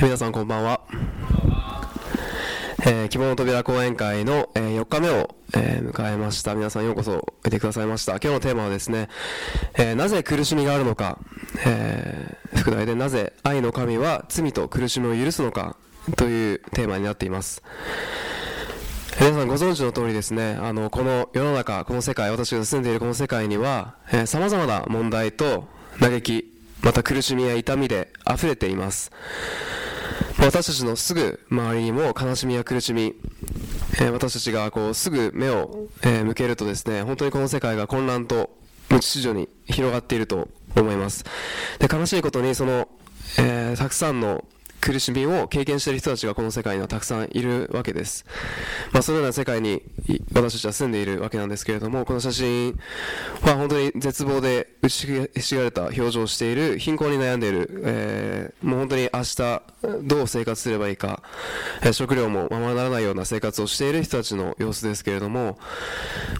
皆さんこんばんは、えー、希望の扉講演会の、えー、4日目を、えー、迎えました。皆さんようこそおいてくださいました。今日のテーマはですね、え、なぜ苦しみがあるのか、え、副題でなぜ愛の神は罪と苦しみを許すのか。というテーマになっています。皆さんご存知の通りですね、あの、この世の中、この世界、私が住んでいるこの世界には、えー、様々な問題と嘆き、また苦しみや痛みで溢れています。私たちのすぐ周りにも悲しみや苦しみ、えー、私たちがこうすぐ目を、えー、向けるとですね、本当にこの世界が混乱と無秩序に広がっていると思います。で悲しいことにその、えー、たくさんの苦しみを経験している人たちがこの世界にはたくさんいるわけです。まあ、そのような世界に私たちは住んでいるわけなんですけれども、この写真は本当に絶望で打ちひしがれた表情をしている、貧困に悩んでいる、えー、もう本当に明日どう生活すればいいか、え、食料もままならないような生活をしている人たちの様子ですけれども、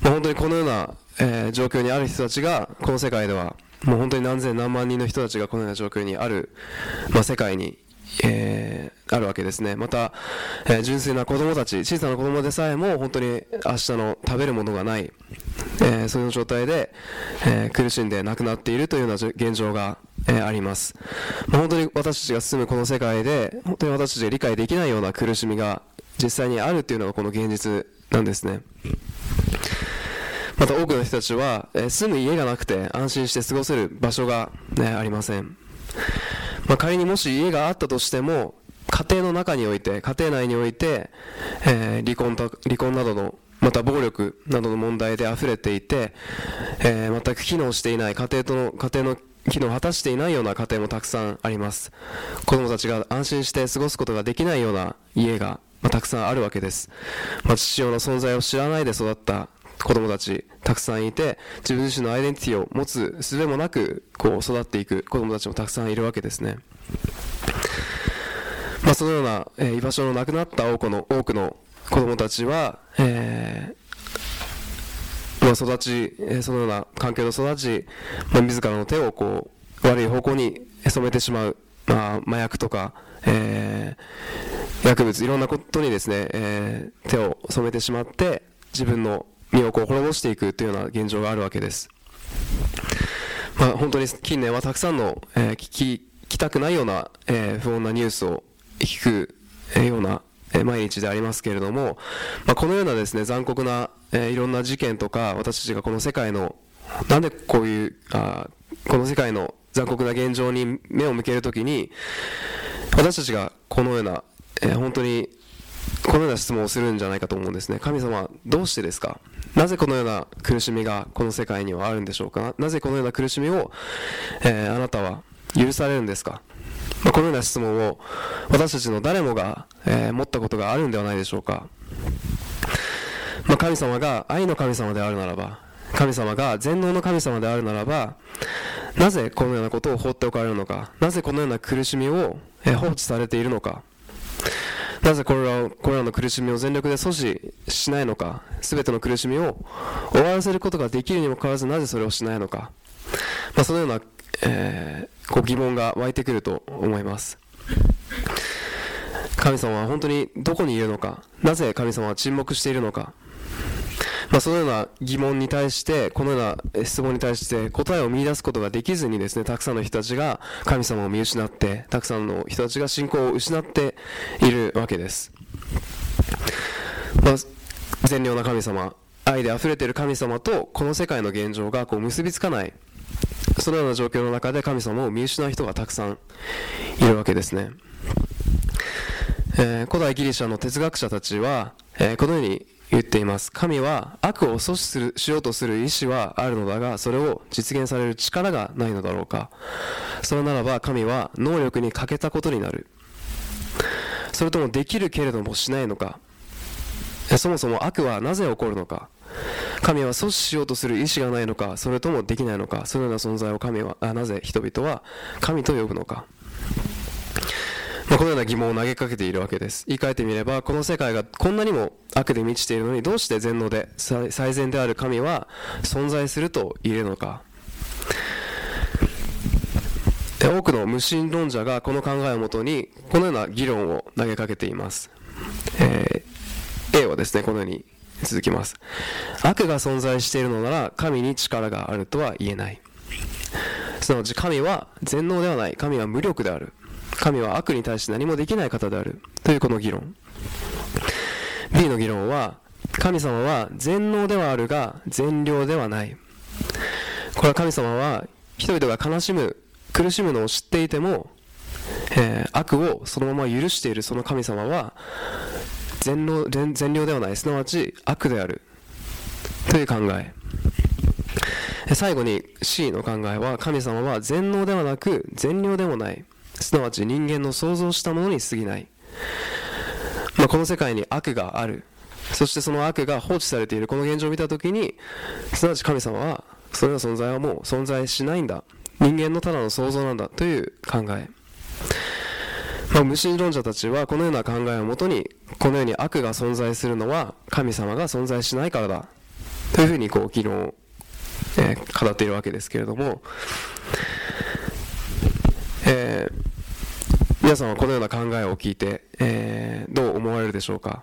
まあ、本当にこのような、えー、状況にある人たちが、この世界では、もう本当に何千何万人の人たちがこのような状況にある、まあ、世界にえー、あるわけですね。また、えー、純粋な子供たち、小さな子供でさえも本当に明日の食べるものがない、えー、そういう状態で、え苦しんで亡くなっているというような現状が、えあります。まあ、本当に私たちが住むこの世界で、本当に私たちが理解できないような苦しみが実際にあるというのがこの現実なんですね。また多くの人たちは、え住む家がなくて安心して過ごせる場所が、ね、ありません。まあ、仮にもし家があったとしても、家庭の中において、家庭内において、えー、離婚と、離婚などの、また暴力などの問題で溢れていて、えー、全く機能していない家庭との、家庭の機能を果たしていないような家庭もたくさんあります。子供たちが安心して過ごすことができないような家が、まあ、たくさんあるわけです。まあ、父親の存在を知らないで育った子供たちたくさんいて自分自身のアイデンティティを持つ術もなくこう育っていく子供たちもたくさんいるわけですね、まあ、そのような、えー、居場所のなくなった多くの多くの子供たちは、えーまあ、育ち、え、そのような環境で育ち、まあ、自らの手をこう悪い方向に染めてしまう、まあ、麻薬とか、え、薬物いろんなことにですね、え、手を染めてしまって自分の身をこう滅ぼしていくというような現状があるわけです。まあ、本当に近年はたくさんの、えー、聞きたくないような、えー、不穏なニュースを聞く、ような、え、毎日でありますけれども、まあ、このようなですね残酷な、えー、いろんな事件とか私たちがこの世界のなんでこういうあこの世界の残酷な現状に目を向けるときに私たちがこのような、えー、本当にこのような質問をするんじゃないかと思うんですね神様どうしてですか？なぜこのような苦しみがこの世界にはあるんでしょうか？なぜこのような苦しみを、えー、あなたは許されるんですか、まあ、このような質問を私たちの誰もが、えー、持ったことがあるんではないでしょうか、まあ、神様が愛の神様であるならば神様が全能の神様であるならばなぜこのようなことを放っておかれるのか？なぜこのような苦しみを、放置されているのか？なぜこれらこれらの苦しみを全力で阻止しないのか、すべての苦しみを終わらせることができるにもかかわらず、なぜそれをしないのか、まあ、そのような、えー、ご疑問が湧いてくると思います。神様は本当にどこにいるのか、なぜ神様は沈黙しているのか、まあ、そのような疑問に対して、このような質問に対して答えを見出すことができずにですね、たくさんの人たちが神様を見失って、たくさんの人たちが信仰を失っているわけです。まあ、善良な神様、愛で溢れている神様とこの世界の現状がこう結びつかない、そのような状況の中で神様を見失う人がたくさんいるわけですね。えー、古代ギリシャの哲学者たちは、えー、このように言っています。神は悪を阻止するしようとする意志はあるのだがそれを実現される力がないのだろうか。それならば神は能力に欠けたことになる。それともできるけれどもしないのか。そもそも悪はなぜ起こるのか。神は阻止しようとする意志がないのか。それともできないのか。そのような存在を神はあなぜ人々は神と呼ぶのか。まあ、このような疑問を投げかけているわけです。言い換えてみれば、この世界がこんなにも悪で満ちているのに、どうして全能で最善である神は存在すると言えるのか。多くの無神論者がこの考えをもとにこのような議論を投げかけています、えー、A はですねこのように続きます。悪が存在しているのなら神に力があるとは言えない。すなわち神は全能ではない。神は無力である。神は悪に対して何もできない方である。というこの議論。B の議論は神様は全能ではあるが善良ではない。これは神様は人々が悲しむ苦しむのを知っていても、えー、悪をそのまま許している。その神様は善良善良ではない。すなわち悪である。という考え。最後に C の考えは神様は全能ではなく善良でもない。すなわち人間の想像したものに過ぎない、まあ、この世界に悪がある。そしてその悪が放置されているこの現状を見た時にすなわち神様はそれら存在はもう存在しないんだ。人間のただの想像なんだ。という考え。まあ、無神論者たちはこのような考えをもとにこのように悪が存在するのは神様が存在しないからだ。というふうにこう議論を、えー、語っているわけですけれども、えー、皆さんはこのような考えを聞いて、えー、どう思われるでしょうか？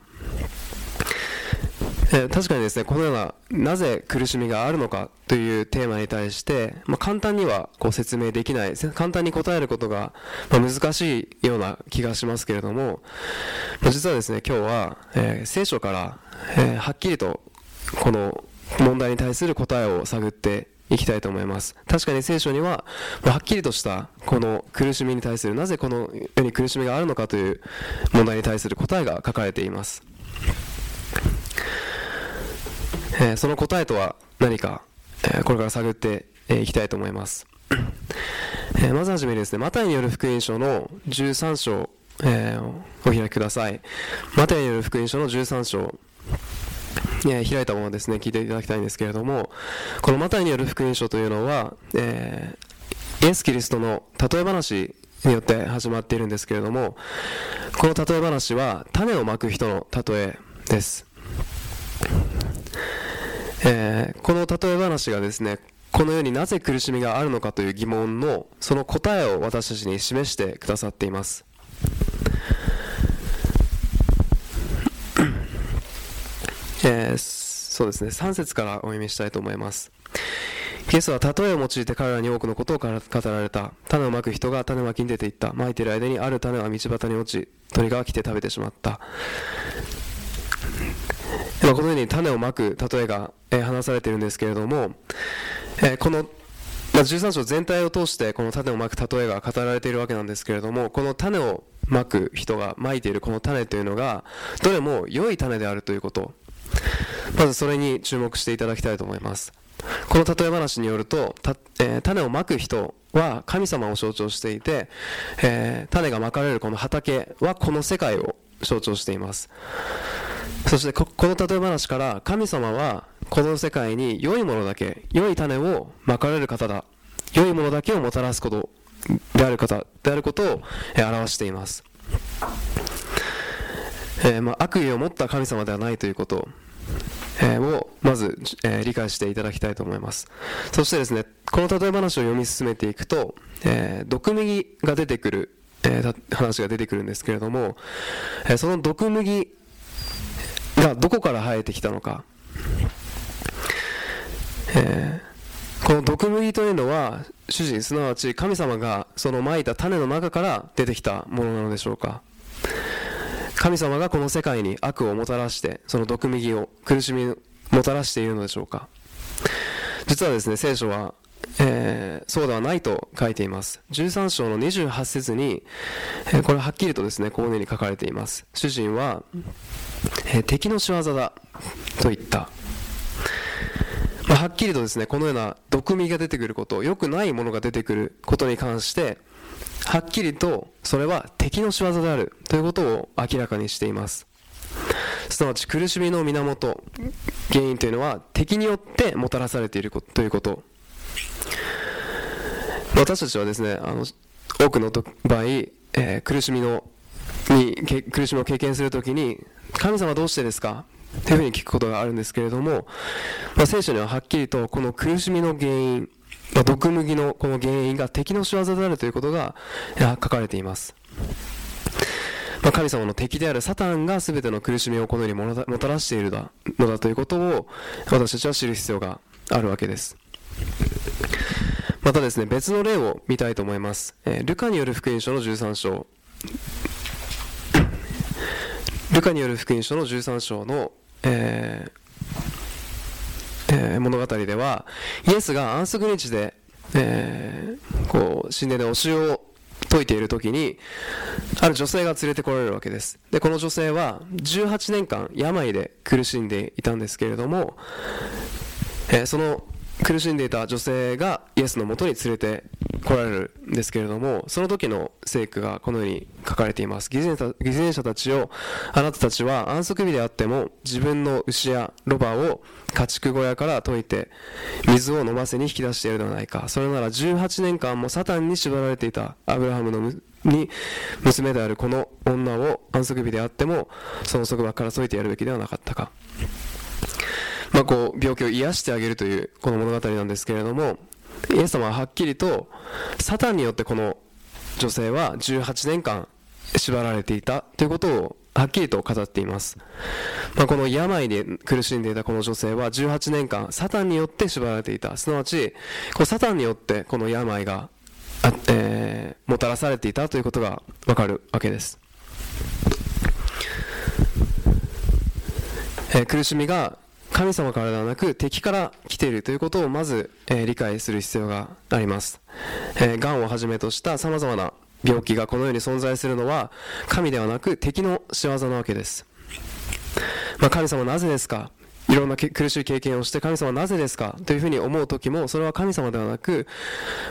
え確かにですねこのようななぜ苦しみがあるのかというテーマに対して、まあ、簡単にはこう説明できない簡単に答えることが、ま難しいような気がしますけれども、ま、実はですね今日は、えー、聖書から、えー、はっきりとこの問題に対する答えを探っていきたいと思います。確かに聖書にははっきりとしたこの苦しみに対するなぜこのように苦しみがあるのかという問題に対する答えが書かれています。えー、その答えとは何か、えー、これから探っていきたいと思います、えー、まずはじめにですねマタイによる福音書の13章、えお開きください。マタイによる福音書の13章。え開いたままですね聞いていただきたいんですけれどもこのマタイによる福音書というのは、えイエス・キリストの例え話によって始まっているんですけれどもこの例え話は種をまく人の例えです。えー、この例え話がですねこの世になぜ苦しみがあるのかという疑問のその答えを私たちに示してくださっています。えー、そうですね。3節からお読みしたいと思います。イエスは例えを用いて彼らに多くのことを語られた。種をまく人が種まきに出ていった。まいている間にある種は道端に落ち鳥が来て食べてしまった。ま、このように種をまく例えが、え、話されているんですけれども、え、この、ま、13章全体を通してこの種をまく例えが語られているわけなんですけれどもこの種をまく人がまいているこの種というのがどれも良い種であるということ。まずそれに注目していただきたいと思います。この例え話によると、えー、種をまく人は神様を象徴していて、えー、種がまかれるこの畑はこの世界を象徴しています。そしてこの例え話から神様はこの世界に良いものだけ良い種をまかれる方だ。良いものだけをもたらすことである方であることを表しています、えー、まあ、悪意を持った神様ではないということ。えをまず、え、理解していただきたいと思います。そしてですねこの例え話を読み進めていくと、え、毒麦が出てくる、え、話が出てくるんですけれども、えその毒麦がどこから生えてきたのか、え、この毒麦というのは主人すなわち神様がそのまいた種の中から出てきたものなのでしょうか。神様がこの世界に悪をもたらしてその毒麦を苦しみをもたらしているのでしょうか。実はですね聖書はえー、そうではないと書いています。13章の28節に、えー、これはっきりとですねこのように書かれています。主人は、えー、敵の仕業だと言った。ま、はっきりとですねこのような毒味が出てくること良くないものが出てくることに関してはっきりとそれは敵の仕業であるということを明らかにしています。すなわち苦しみの源原因というのは敵によってもたらされているということ。私たちはですねあの多くの場合、えー、苦しみのに苦しみを経験するときに神様どうしてですか？というふうに聞くことがあるんですけれども、まあ、聖書にははっきりとこの苦しみの原因まあ、毒麦のこの原因が敵の仕業であるということが書かれています。まあ、神様の敵であるサタンが全ての苦しみをこの世にもたらしているのだということを私たちは知る必要があるわけです。またですね、別の例を見たいと思います。えー、ルカによる福音書の13章。ルカによる福音書の13章の、えーえー、物語では、イエスが安息日で、えー、こう神殿でお塩を解いている時にある女性が連れてこられるわけです。でこの女性は18年間病で苦しんでいたんですけれども、えー、その苦しんでいた女性がイエスのもとに連れて来られるんですけれどもその時の聖句がこのように書かれています。偽善者たちをあなたたちは安息日であっても自分の牛やロバを家畜小屋から解いて水を飲ませに引き出しているではないか。それなら18年間もサタンに縛られていたアブラハムのに娘であるこの女を安息日であってもその束縛から解いてやるべきではなかったか。まあ、こう病気を癒してあげるというこの物語なんですけれどもイエス様ははっきりとサタンによってこの女性は18年間縛られていたということをはっきりと語っています、まあ、この病で苦しんでいたこの女性は18年間サタンによって縛られていた。すなわちこうサタンによってこの病があ、えー、もたらされていたということがわかるわけです、えー、苦しみが神様からではなく敵から来ているということをまず、えー、理解する必要があります。えー、癌をはじめとした様々な病気がこの世に存在するのは神ではなく敵の仕業なわけです。まあ、神様なぜですか？いろんな苦しい経験をして神様なぜですか？というふうに思う時もそれは神様ではなく、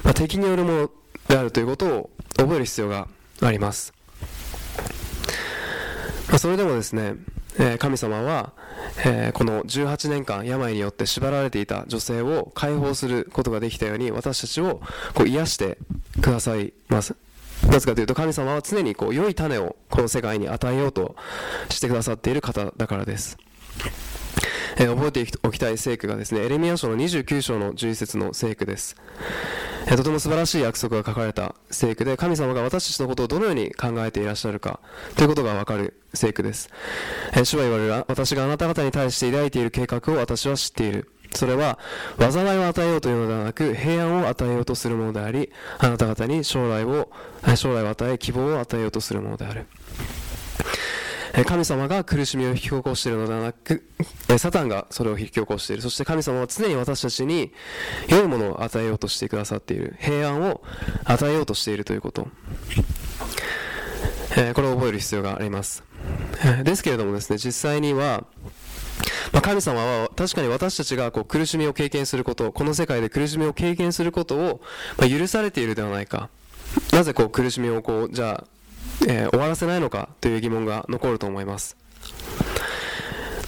まあ、敵によるものであるということを覚える必要があります。まあ、それでもですね、神様は、この18年間病によって縛られていた女性を解放することができたように私たちをこう癒してくださいます。なぜかというと神様は常にこう良い種をこの世界に与えようとしてくださっている方だからです。え、覚えておきたい聖句がですねエレミア書の29章の11節の聖句です、え、とても素晴らしい約束が書かれた聖句で神様が私たちのことをどのように考えていらっしゃるかということがわかる聖句です、えー、主は言われる私があなた方に対して抱いている計画を私は知っている。それは災いを与えようというのではなく平安を与えようとするものでありあなた方に将来を将来を与え希望を与えようとするものである。神様が苦しみを引き起こしているのではなく、サタンがそれを引き起こしている。そして神様は常に私たちに良いものを与えようとしてくださっている。平安を与えようとしているということ。これを覚える必要があります。ですけれどもですね、実際には、ま、神様は確かに私たちがこう苦しみを経験すること、この世界で苦しみを経験することを、ま許されているではないか。なぜこう苦しみをこう、じゃあ、えー、終わらせないのかという疑問が残ると思います。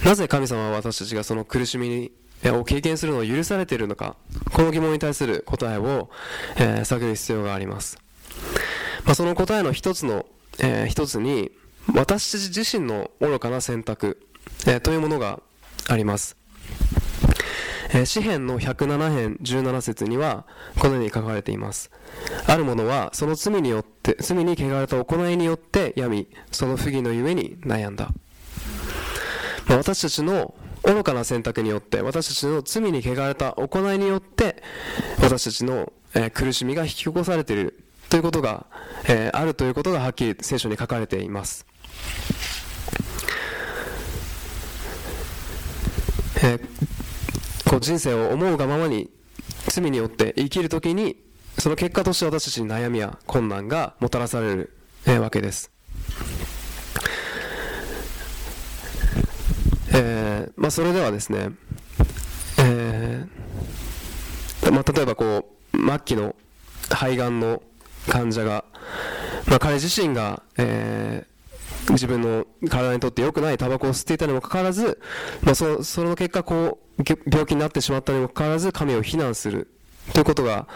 なぜ神様は私たちがその苦しみにを経験するのを許されているのかこの疑問に対する答えを、えー、探る必要があります、まあ、その答えの一つの、えー、一つに私たち自身の愚かな選択、えー、というものがあります。えー、詩篇の107編17節にはこのように書かれています。ある者はその罪によって罪に汚れた行いによって病みその不義のゆえに悩んだ、まあ、私たちの愚かな選択によって私たちの罪に汚れた行いによって私たちの、えー、苦しみが引き起こされている。ということが、えー、あるということがはっきり聖書に書かれています、えーこう人生を思うがままに罪によって生きるときにその結果として私たちに悩みや困難がもたらされる、えわけです、えー、まあ、それではですね、えー、まあ、例えばこう末期の肺がんの患者が、まあ、彼自身が、えー自分の体にとって良くないタバコを吸っていたにもかかわらず、まあ、そその結果こう病気になってしまったにもかかわらず神を非難する。ということが、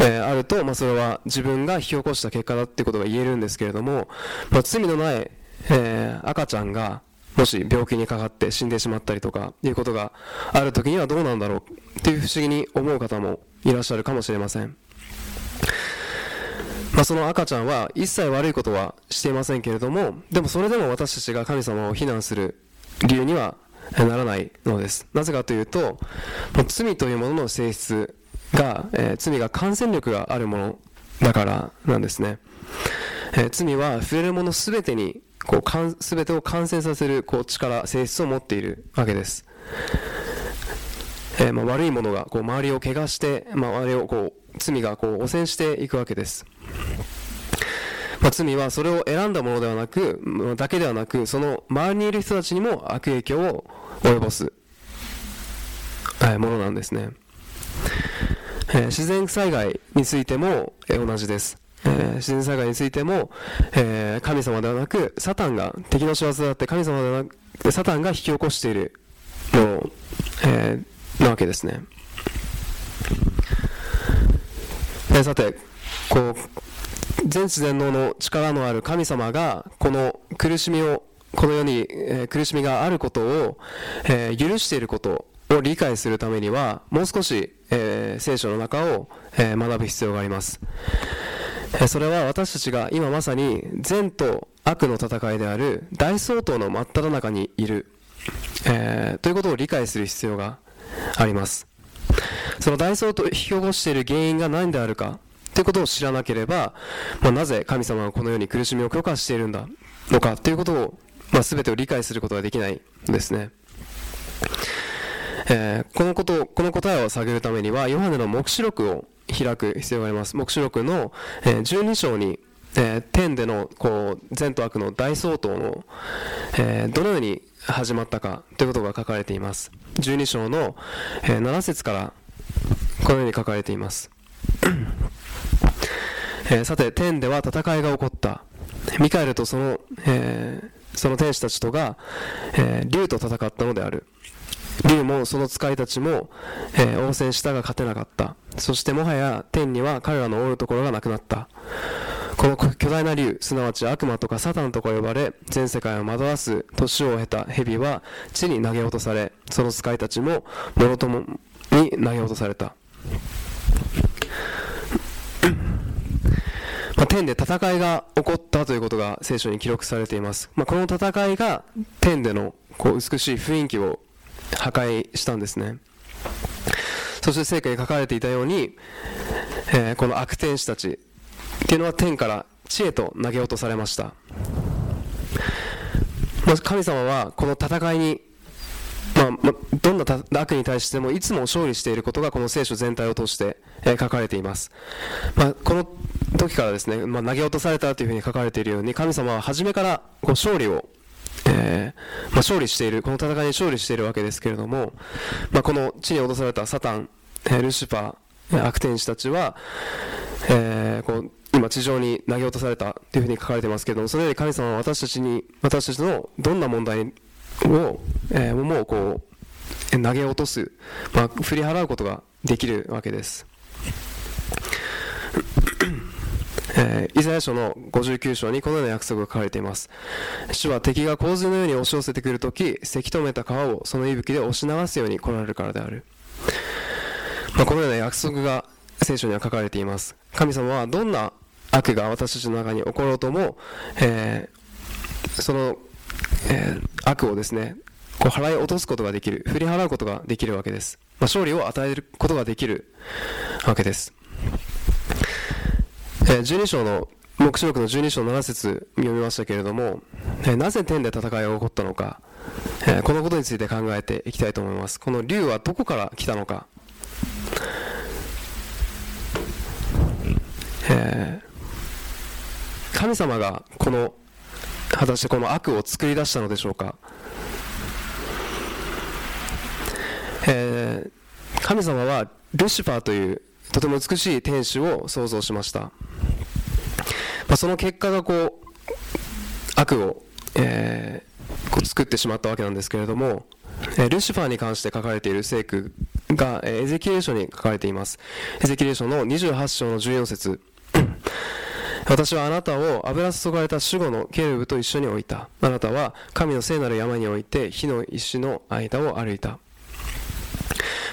えー、あると、まあ、それは自分が引き起こした結果だっていうことが言えるんですけれども、まあ、罪のない、えー、赤ちゃんがもし病気にかかって死んでしまったりとかいうことがある時にはどうなんだろうっていう不思議に思う方もいらっしゃるかもしれません、まあ、その赤ちゃんは一切悪いことはしていませんけれどもでもそれでも私たちが神様を非難する理由にはならないのです。なぜかというと罪というものの性質が、えー、罪が感染力があるものだからなんですね、えー、罪は触れるものすべてにこう全てを感染させるこう力性質を持っているわけです、えー、まあ、悪いものがこう周りを怪我して、周りをこう罪がこう汚染していくわけです。まあ、罪はそれを選んだものではなく、だけではなく、その周りにいる人たちにも悪影響を及ぼす、はい、ものなんですね。えー、自然災害についても、え、同じです。えー、自然災害についても、え、神様ではなく、サタンが、敵の仕業であって神様ではなく、サタンが引き起こしているの、え、なわけですね。えさて、こう、全知全能の力のある神様が、この苦しみを、この世に、えー、苦しみがあることを、えー、許していることを理解するためには、もう少し、えー、聖書の中を、え学ぶ必要があります。えそれは私たちが今まさに善と悪の戦いである大相当の真っ只中にいる、え、ということを理解する必要がありますその大相当を引き起こしている原因が何であるかということを知らなければ、まあ、なぜ神様がこのように苦しみを許可しているんだのかということを、まあ、全てを理解することができないんですねえー、このことこの答えを探るためにはヨハネの黙示録を開く必要があります。黙示録の、えー、12章に、えー、天でのこう善と悪の大相当の、えー、どのように始まったかということが書かれています。12章の、え、7節からこのように書かれています。えー、さて、天では戦いが起こった。ミカエルとその、えー、その天使たちとが、えー、竜と戦ったのである。竜もその使いたちも、えー、応戦したが勝てなかった。そしてもはや天には彼らのおるところがなくなった。この巨大な竜、すなわち悪魔とかサタンとか呼ばれ、全世界を惑わす年を経た蛇は地に投げ落とされ、その使いたちももろともに投げ落とされた。まあ、天で戦いが起こったということが聖書に記録されています。まあ、この戦いが天でのこう美しい雰囲気を破壊したんですねそして聖句に書かれていたように、えー、この悪天使たちっていうのは天から地へと投げ落とされました神様はこの戦いに、まあ、どんな悪に対してもいつも勝利していることがこの聖書全体を通して、え、書かれています、まあ、この時からですね、まあ、投げ落とされたというふうに書かれているように神様は初めからこう勝利をえー、まあ、勝利している、この戦いに勝利しているわけですけれども、まあ、この地に落とされたサタン、えルシファー、悪天使たちは、えー、こう今地上に投げ落とされたというふうに書かれてますけれども、それより神様は私たちに、私たちのどんな問題にを、えー、もうこう、投げ落とす、まあ、振り払うことができるわけです。えー、イザヤ書の59章にこのような約束が書かれています。主は敵が洪水のように押し寄せてくるとき、せき止めた川をその息吹で押し流すように来られるからである。まあ、このような約束が聖書には書かれています。神様はどんな悪が私たちの中に起ころうとも、えー、その、えー、悪をですね、こう払い落とすことができる、振り払うことができるわけです。まあ、勝利を与えることができるわけです。え12章の黙示録の12章7節読みましたけれども、えなぜ天で戦いが起こったのか、えこのことについて考えていきたいと思いますこの竜はどこから来たのか、えー、神様がこの果たしてこの悪を作り出したのでしょうか、えー、神様はルシファーというとても美しい天使を創造しました、まあ、その結果がこう悪を、えー、こう作ってしまったわけなんですけれども、え、ルシファーに関して書かれている聖句が、え、エゼキエル書に書かれています。エゼキエル書の28章の14節。私はあなたを油注がれた守護のケルブと一緒に置いた。あなたは神の聖なる山において火の石の間を歩いた。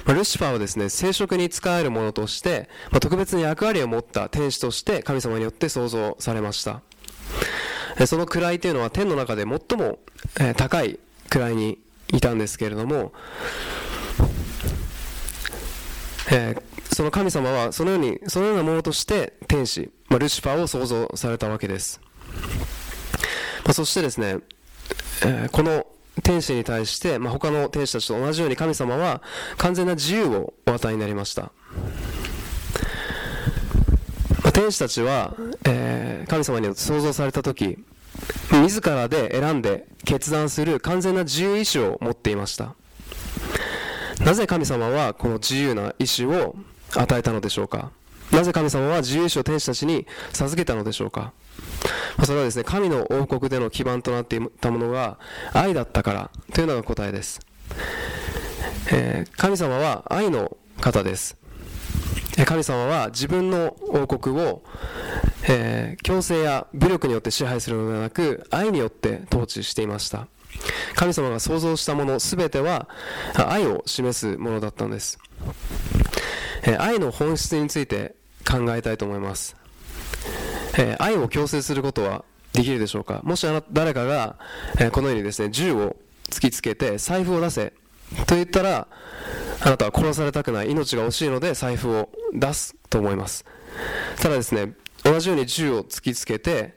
まあ、ルシファーはですね生殖に使えるものとして、まあ、特別に役割を持った天使として神様によって創造されました。その位というのは天の中で最も高い位にいたんですけれども、えー、その神様はそのようにそのようなものとして天使、まあ、ルシファーを創造されたわけです、まあ、そしてですね、えー、この天使に対して、まあ、他の天使たちと同じように神様は完全な自由をお与えになりました、まあ、天使たちは、えー、神様に創造された時自らで選んで決断する完全な自由意志を持っていました。なぜ神様はこの自由な意志を与えたのでしょうか。なぜ神様は自由意志を天使たちに授けたのでしょうか？それはですね神の王国での基盤となっていたものが愛だったからというのが答えです、えー、神様は愛の方です。神様は自分の王国を、えー、強制や武力によって支配するのではなく愛によって統治していました。神様が創造したもの全ては愛を示すものだったんです、え、愛の本質について考えたいと思います、え、愛を強制することはできるでしょうか？もしあな誰かが、えこのようにですね銃を突きつけて財布を出せと言ったらあなたは殺されたくない。命が惜しいので財布を出すと思います。ただですね同じように銃を突きつけて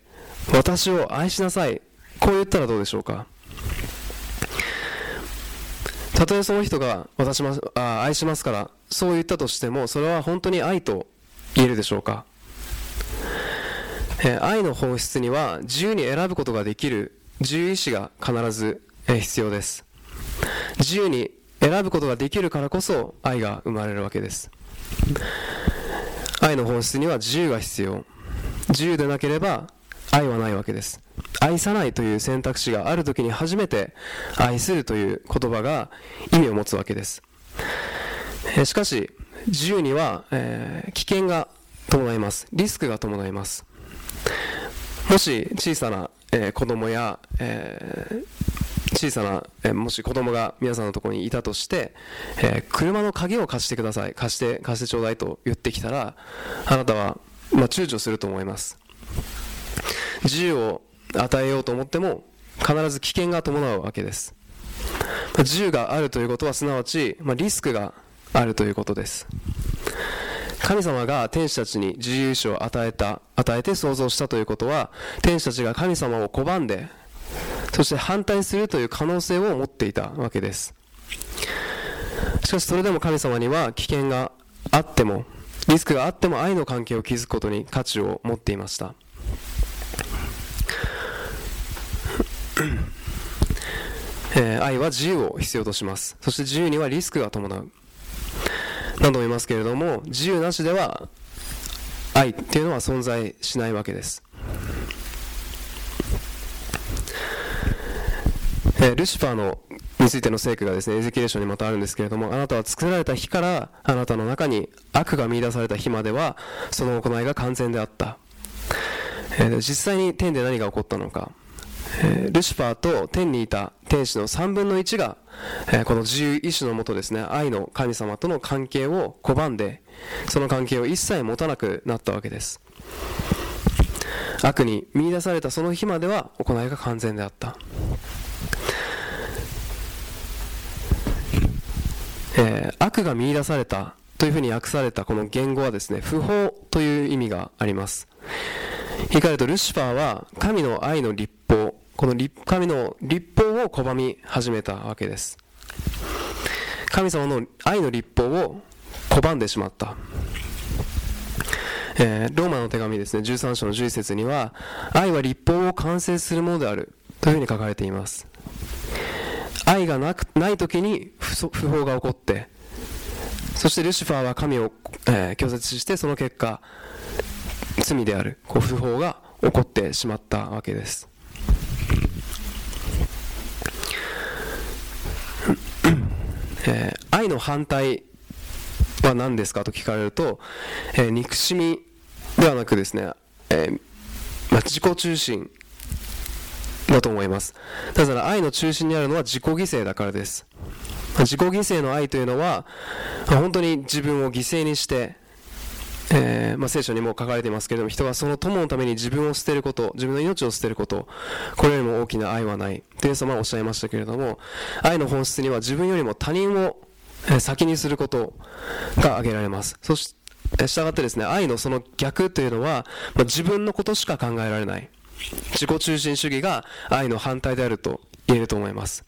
私を愛しなさい。こう言ったらどうでしょうか？たとえその人が私まあ愛しますからそう言ったとしてもそれは本当に愛と言えるでしょうか、えー、愛の本質には自由に選ぶことができる自由意志が必ず、えー、必要です。自由に選ぶことができるからこそ愛が生まれるわけです。愛の本質には自由が必要。自由でなければ愛はないわけです。愛さないという選択肢がある時に初めて愛するという言葉が意味を持つわけです。しかし自由には、え、危険が伴います。リスクが伴います。もし小さな、えー、子供や、え小さな、えもし子供が皆さんのところにいたとして、え、車の鍵を貸してください。貸して貸してちょうだいと言ってきたらあなたは、まあ、躊躇すると思います。自由を与えようと思っても必ず危険が伴うわけです。自由があるということはすなわち、ま、リスクがあるということです。神様が天使たちに自由意志を与えた与えて創造したということは天使たちが神様を拒んでそして反対するという可能性を持っていたわけです。しかしそれでも神様には危険があってもリスクがあっても愛の関係を築くことに価値を持っていました。えー、愛は自由を必要とします。そして自由にはリスクが伴う。何度も言いますけれども自由なしでは愛っていうのは存在しないわけです。えー、ルシファーのについての聖句がですねエゼキレーションにまたあるんですけれどもあなたは作られた日からあなたの中に悪が見出された日まではその行いが完全であった、えー、実際に天で何が起こったのか、え、ルシファーと天にいた天使の3分の1が、えこの自由意志のもとですね愛の神様との関係を拒んでその関係を一切持たなくなったわけです。悪に見出されたその日までは行いが完全であった。えー、悪が見出されたというふうに訳されたこの言語はですね不法という意味があります。言い。換えるとルシファーは神の愛の立法。この神の立法を拒み始めたわけです。神様の愛の立法を拒んでしまった、えー、ローマの手紙ですね。13章の11節には愛は立法を完成するものである。というふうに書かれています。愛がなくない時に不法が起こって。そしてルシファーは神を、えー、拒絶してその結果罪である不法が起こってしまったわけです。えー、愛の反対は何ですかと聞かれると、えー、憎しみではなくですね、えーまあ、自己中心だと思います。なぜなら愛の中心にあるのは自己犠牲だからです。自己犠牲の愛というのは本当に自分を犠牲にしてえー、まあ、聖書にも書かれていますけれども人はその友のために自分を捨てること自分の命を捨てることこれよりも大きな愛はない。という様はおっしゃいましたけれども愛の本質には自分よりも他人を先にすることが挙げられます。そして従ってですね愛のその逆というのは、まあ、自分のことしか考えられない。自己中心主義が愛の反対であると言えると思います。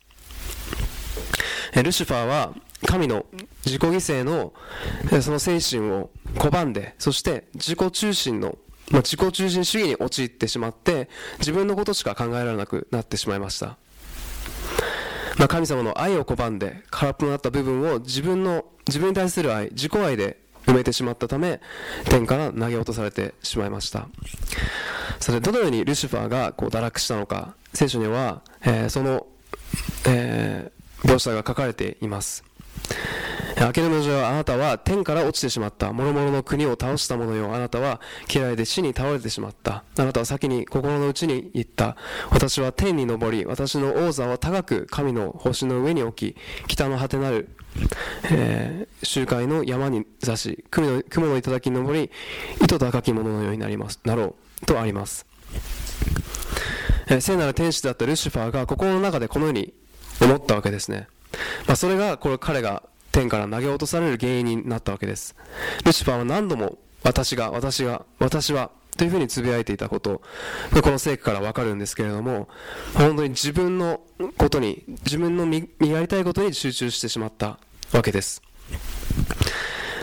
ルシファーは神の自己犠牲のその精神を拒んでそして自己中心の、まあ、自己中心主義に陥ってしまって自分のことしか考えられなくなってしまいました、まあ、神様の愛を拒んで空っぽになった部分を自分の自分に対する愛自己愛で埋めてしまったため天から投げ落とされてしまいました。それどのようにルシファーがこう堕落したのか聖書には、えー、その、えー、描写が書かれています。明けの文字はあなたは天から落ちてしまった。諸々の国を倒した者よ。あなたは嫌いで死に倒れてしまった。あなたは先に心の内に言った。私は天に昇り、私の王座は高く神の星の上に置き、北の果てなる、えー、集会の山に座し、雲の雲の頂に登り、糸高き者のようになります、なろう。とあります。えー、聖なる天使だったルシファーが心の中でこのように思ったわけですね。まあ、それがこれ彼が天から投げ落とされる原因になったわけです。ルシファーは何度も私が、私が、私は、というふうにつぶやいていたこと、この聖句からわかるんですけれども、本当に自分のことに、自分のやりたいことに集中してしまったわけです。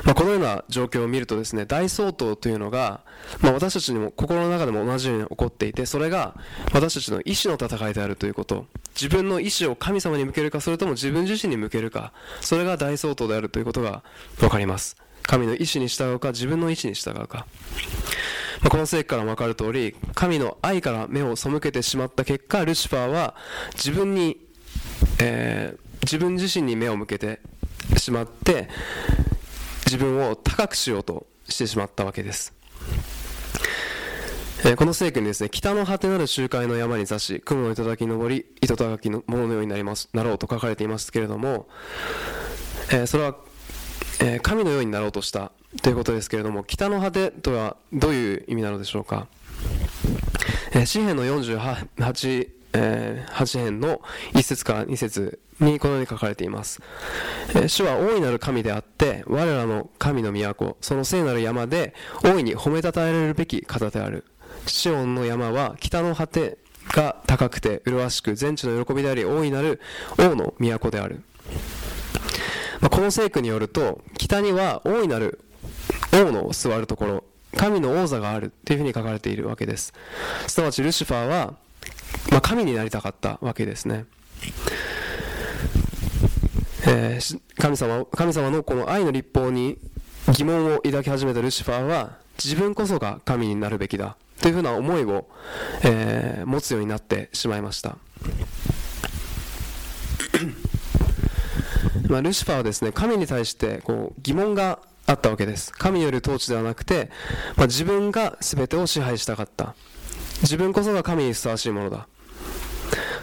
まあ、このような状況を見るとですね大総統というのが、まあ、私たちにも心の中でも同じように起こっていてそれが私たちの意志の戦いであるということ。自分の意志を神様に向けるかそれとも自分自身に向けるかそれが大総統であるということが分かります。神の意志に従うか自分の意志に従うか。まあ、この聖句からも分かる通り神の愛から目を背けてしまった結果ルシファーは自分に、えー、自分自身に目を向けてしまって自分を高くしようとしてしまったわけです。えー、この聖句にですね、北の果てなる集会の山に座し、雲の頂に登り、糸高きのもののようになります、なろうと書かれていますけれども、えー、それは、えー、神のようになろうとしたということですけれども、北の果てとはどういう意味なのでしょうか。えー、詩篇の48、えー、8編の1節から2節にこのように書かれています、主は大いなる神であって我らの神の都その聖なる山で大いに褒めたたえられるべき方である。シオンの山は北の果てが高くて麗しく全地の喜びであり大いなる王の都である、まあ、この聖句によると北には大いなる王の座るところ神の王座があるというふうに書かれているわけです。すなわちルシファーはまあ、神になりたかったわけですね。えー、神様神様のこの愛の立法に疑問を抱き始めたルシファーは自分こそが神になるべきだというふうな思いを、えー、持つようになってしまいました。まあ、ルシファーはですね神に対してこう疑問があったわけです。神による統治ではなくて、まあ、自分が全てを支配したかった。自分こそが神にふさわしいものだ。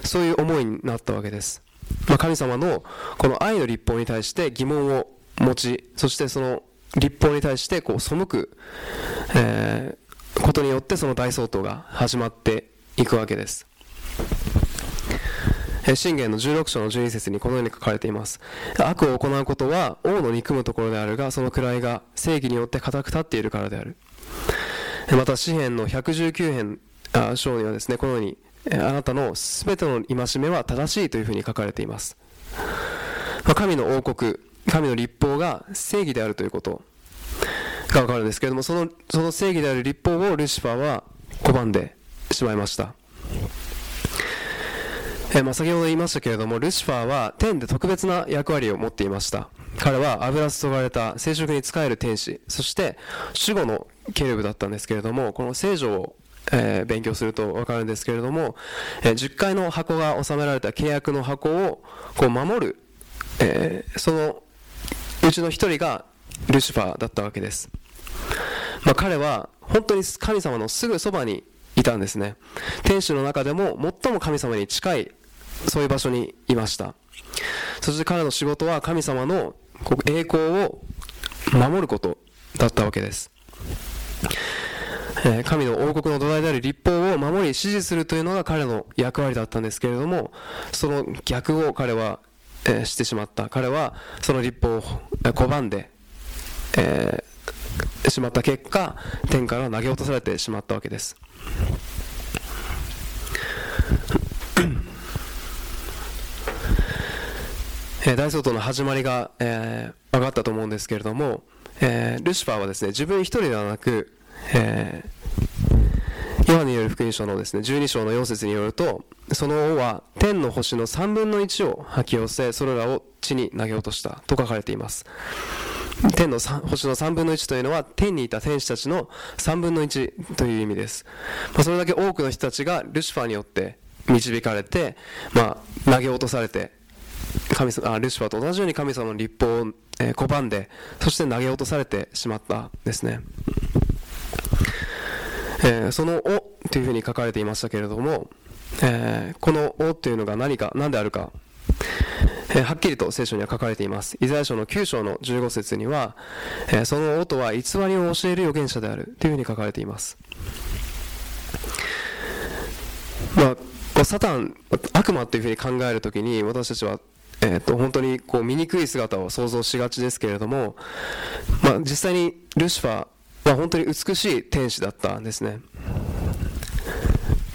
そういう思いになったわけです、まあ、神様のこの愛の立法に対して疑問を持ちそしてその立法に対してこう背く、えー、ことによってその大総統が始まっていくわけです。信玄の16章の12節にこのように書かれています。悪を行うことは王の憎むところであるがその位が正義によって固く立っているからである。また詩篇の119編あ章にはですねこのようにあなたのすべての戒めは正しいというふうに書かれています、神の王国神の立法が正義であるということがわかるんですけれどもそのその正義である立法をルシファーは拒んでしまいました。えまあ、先ほど言いましたけれどもルシファーは天で特別な役割を持っていました。彼は油注がれた聖職に仕える天使そして守護のケルブだったんですけれどもこの聖女をえー、勉強すると分かるんですけれども、えー、10階の箱が収められた契約の箱をこう守る、えー、そのうちの一人がルシファーだったわけです、まあ、彼は本当に神様のすぐそばにいたんですね。天使の中でも最も神様に近いそういう場所にいました。そして彼の仕事は神様の栄光を守ることだったわけです。神の王国の土台である立法を守り支持するというのが彼の役割だったんですけれどもその逆を彼は、えしてしまった。彼はその立法を拒んで、えー、しまった結果天から投げ落とされてしまったわけです。え大相当の始まりが、えー、分かったと思うんですけれども、えー、ルシファーはですね自分一人ではなく、えー、ヨハネによる福音書のですね12章の4節によるとその王は天の星の3分の1を吐き寄せそれらを地に投げ落としたと書かれています。天の星の3分の1というのは天にいた天使たちの3分の1という意味です、まあ、それだけ多くの人たちがルシファーによって導かれて、まあ、投げ落とされて神あルシファーと同じように神様の立法を、えー、拒んでそして投げ落とされてしまったですね。えー、その「お」というふうに書かれていましたけれども、えー、この「お」というのが何か何であるか、えー、はっきりと聖書には書かれています。イザヤ書の9章の15節には、えその「お」とは偽りを教える預言者であるというふうに書かれています。まあサタン悪魔というふうに考えるときに私たちはえーと、本当にこう醜い姿を想像しがちですけれども、まあ、実際にルシファーまあ、本当に美しい天使だったんですね、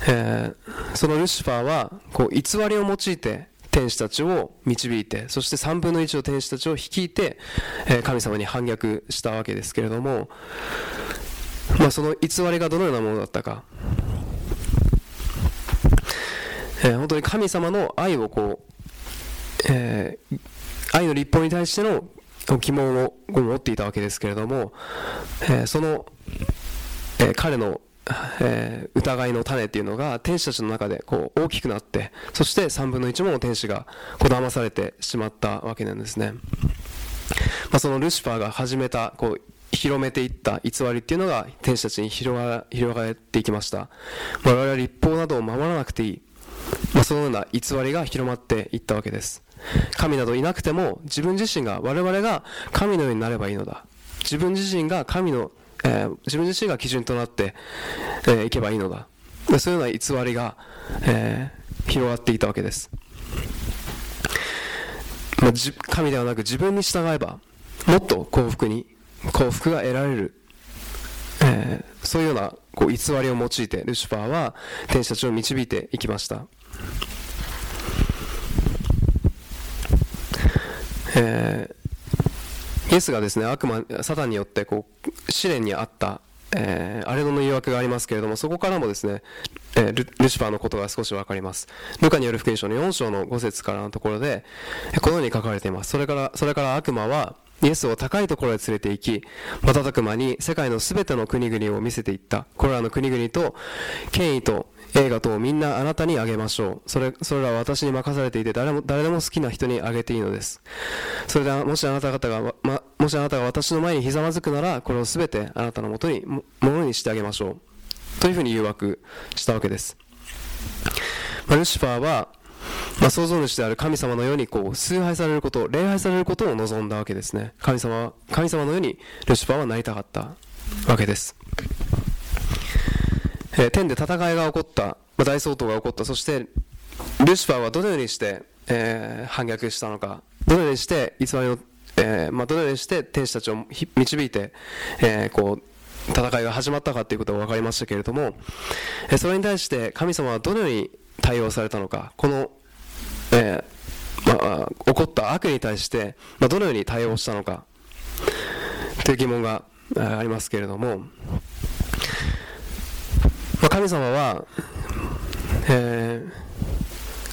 えー、そのルシファーはこう偽りを用いて天使たちを導いてそして3分の1の天使たちを率いて、えー、神様に反逆したわけですけれども、まあ、その偽りがどのようなものだったか、えー、本当に神様の愛をこう、えー、愛の立法に対しての疑問を持っていたわけですけれども、えー、その、えー、彼の、えー、疑いの種っていうのが天使たちの中でこう大きくなってそして3分の1もの天使がこう騙されてしまったわけなんですね、まあ、そのルシファーが始めたこう広めていった偽りっていうのが天使たちに広が広がっていきました、我々は立法などを守らなくていい、まあ、そのような偽りが広まっていったわけです。神などいなくても自分自身が我々が神のようになればいいのだ。自分自身が神の、えー、自分自身が基準となって、えー、けばいいのだ。そういうような偽りが、えー、広がっていたわけです、まあ、神ではなく自分に従えばもっと幸福に幸福が得られる、えー、そういうようなこう偽りを用いてルシファーは天使たちを導いていきました。えー、イエスがですね悪魔サタンによってこう試練にあった、えー、アレノの誘惑がありますけれどもそこからもですね、えー、ルルシファーのことが少し分かります。ルカによる福音書の4章の5節からのところでこのように書かれています。それからそれから悪魔はイエスを高いところへ連れて行き、瞬く間に世界のすべての国々を見せていった。これらの国々と権威と映画等みんなあなたにあげましょう。それ、それらは私に任されていて誰も、誰でも好きな人にあげていいのです。それでは、もしあなた方が、ま、もしあなたが私の前にひざまずくなら、これをすべてあなたのもとに、ものにしてあげましょう。というふうに誘惑したわけです。まルシファーは、まあ、創造主である神様のようにこう崇拝されること礼拝されることを望んだわけですね。神様神様のようにルシファーはなりたかったわけです。えー、天で戦いが起こった、まあ、大総統が起こった。そしてルシファーはどのようにして、えー、反逆したのか。どのようにして偽りの、えーまあ、どのようにして天使たちを導いて、えー、こう戦いが始まったかということが分かりましたけれども、え、それに対して神様はどのように対応されたのか。この、えーまあ、起こった悪に対して、まあ、どのように対応したのか。という疑問がありますけれども。まあ、神様は、え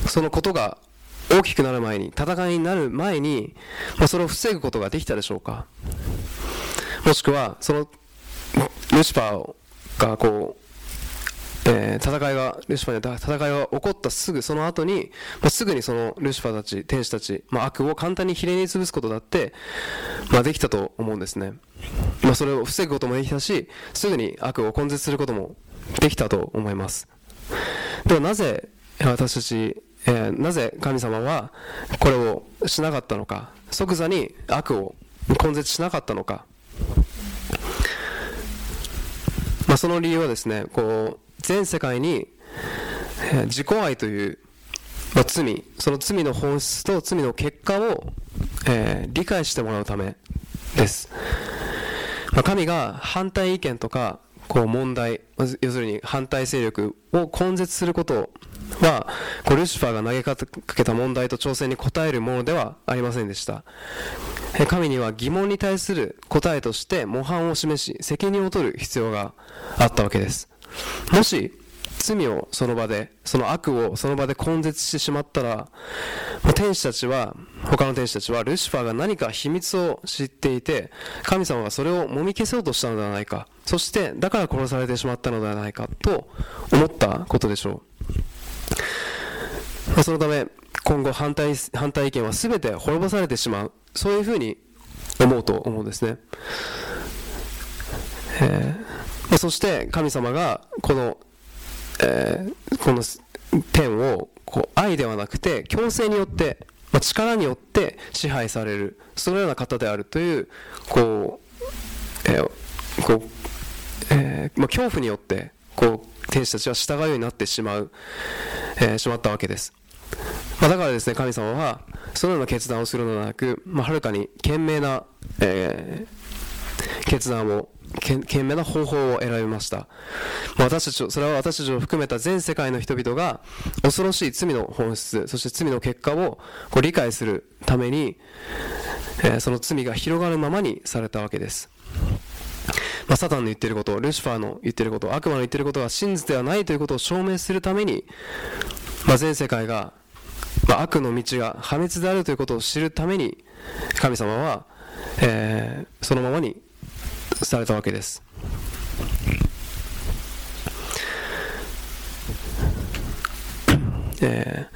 ー、そのことが大きくなる前に戦いになる前に、まあ、それを防ぐことができたでしょうか。もしくはそのルシファーがこう、えー、戦いがルシファーに戦いが起こったすぐその後に、まあ、すぐにそのルシファーたち天使たち、まあ、悪を簡単にひれに潰すことだって、まあ、できたと思うんですね、まあ、それを防ぐこともできたしすぐに悪を根絶することもできたと思います。ではなぜ私たち、えー、なぜ神様はこれをしなかったのか即座に悪を根絶しなかったのか、まあ、その理由はですねこう全世界に、自己愛という、まあ、罪その罪の本質と罪の結果を、えー、理解してもらうためです、まあ、神が反対意見とかこう問題要するに反対勢力を根絶することはこうルシファーが投げかけた問題と挑戦に応えるものではありませんでした。神には疑問に対する答えとして模範を示し責任を取る必要があったわけです。もし罪をその場でその悪をその場で根絶してしまったら天使たちは他の天使たちはルシファーが何か秘密を知っていて神様がそれをもみ消そうとしたのではないか。そしてだから殺されてしまったのではないかと思ったことでしょう。そのため今後反対反対意見は全て滅ぼされてしまう。そういうふうに思うと思うんですね、えー、そして神様がこのえー、この点をこう愛ではなくて強制によって、まあ、力によって支配されるそのような方であるというこう、えー、こうえー、まあ、恐怖によってこう天使たちは従うようになってしまう、えー、しまったわけです、まあ、だからですね神様はそのような決断をするのではなく、まあ、はるかに賢明な、えー、決断を賢明な方法を選びました。私たちそれは私たちを含めた全世界の人々が恐ろしい罪の本質、そして罪の結果をこう理解するために、え、その罪が広がるままにされたわけです。ま、サタンの言ってること、ルシファーの言ってること、悪魔の言ってることが真実ではないということを証明するために、ま、全世界が、ま、悪の道が破滅であるということを知るために、神様は、えー、そのままにされたわけです。え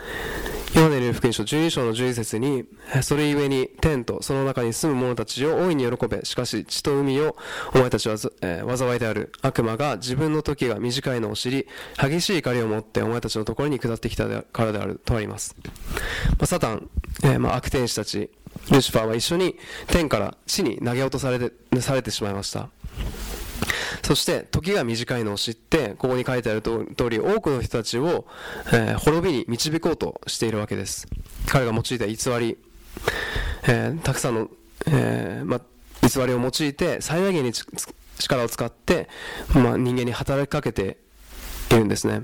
ー、ヨハネの福音書12章の12節にそれゆえに天とその中に住む者たちを大いに喜べ。しかし地と海をお前たちは、えー、災いである。悪魔が自分の時が短いのを知り激しい怒りを持ってお前たちのところに下ってきたからである。とあります、まあ、サタン、えー、まあ、悪天使たちルシファーは一緒に天から地に投げ落とされてされてしまいました。そして時が短いのを知ってここに書いてある通り多くの人たちを、えー、滅びに導こうとしているわけです。彼が用いた偽り、えー、たくさんの、えーま、偽りを用いて最大限に力を使って、ま、人間に働きかけているんですね、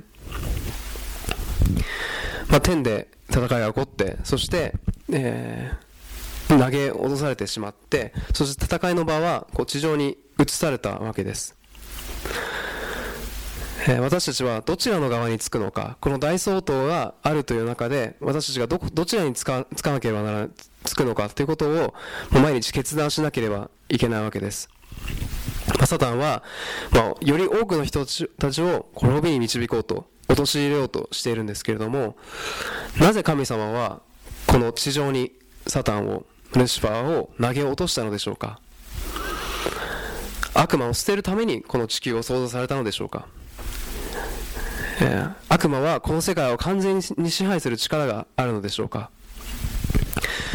ま天で戦いが起こってそして、えー投げ落とされてしまってそして戦いの場はこう地上に移されたわけです、えー、私たちはどちらの側につくのかこの大総統があるという中で私たちがどどちらにつかつかなければならつくのかということを毎日決断しなければいけないわけです。サタンは、まあ、より多くの人たちを滅びに導こうと陥れようとしているんですけれどもなぜ神様はこの地上にサタンをルシファーを投げ落としたのでしょうか？悪魔を捨てるためにこの地球を創造されたのでしょうか、え、悪魔はこの世界を完全に支配する力があるのでしょうか、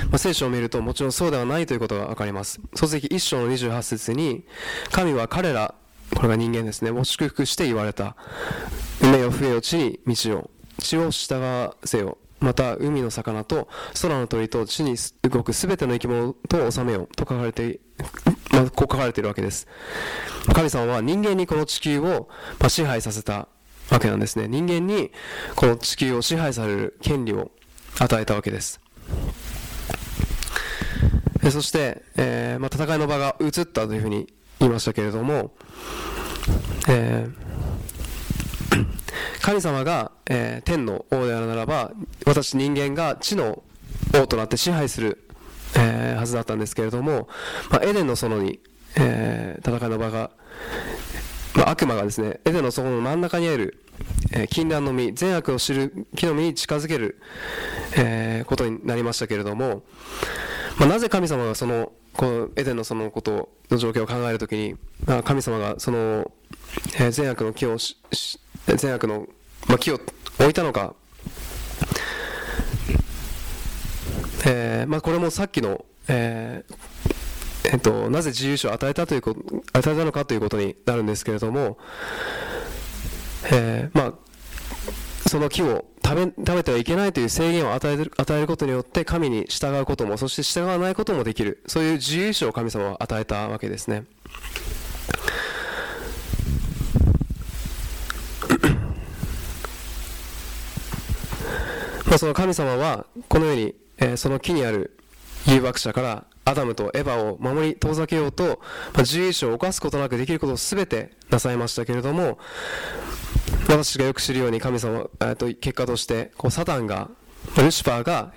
まあ、聖書を見るともちろんそうではないということが分かります。漱石1章の28節に神は彼らこれが人間ですねを祝福して言われた。梅よ笛よ地に道を地を従わせよ。また海の魚と空の鳥と地に動くすべての生き物と治めようと書かれて、まあ、こう書かれているわけです。神様は人間にこの地球を、ま、支配させたわけなんですね。人間にこの地球を支配される権利を与えたわけです。そして、えーまあ、戦いの場が移ったというふうに言いましたけれども、えー神様が、えー、天の王であるならば私人間が地の王となって支配する、えー、はずだったんですけれども、まあ、エデンの園に、えー、戦いの場が、まあ、悪魔がですねエデンの園の真ん中にある、えー、禁断の実善悪を知る木の実に近づける、えー、ことになりましたけれども、まあ、なぜ神様がそのこのエデンのそのことの状況を考えるときに、まあ、神様がその、えー、善悪の木を善悪の、まあ、木を置いたのか、えーまあ、これもさっきの、えーえっと、なぜ自由意志を与えたということ与えたのかということになるんですけれども、えーまあ、その木を食べ食べてはいけないという制限を与える与えることによって神に従うこともそして従わないこともできるそういう自由意志を神様は与えたわけですね。まあ、その神様はこのように、えー、その木にある誘惑者からアダムとエヴァを守り遠ざけようと、まあ、自由意志を犯すことなくできることを全てなさいましたけれども私がよく知るように神様、えー、と結果としてこうサタンがルシファーが、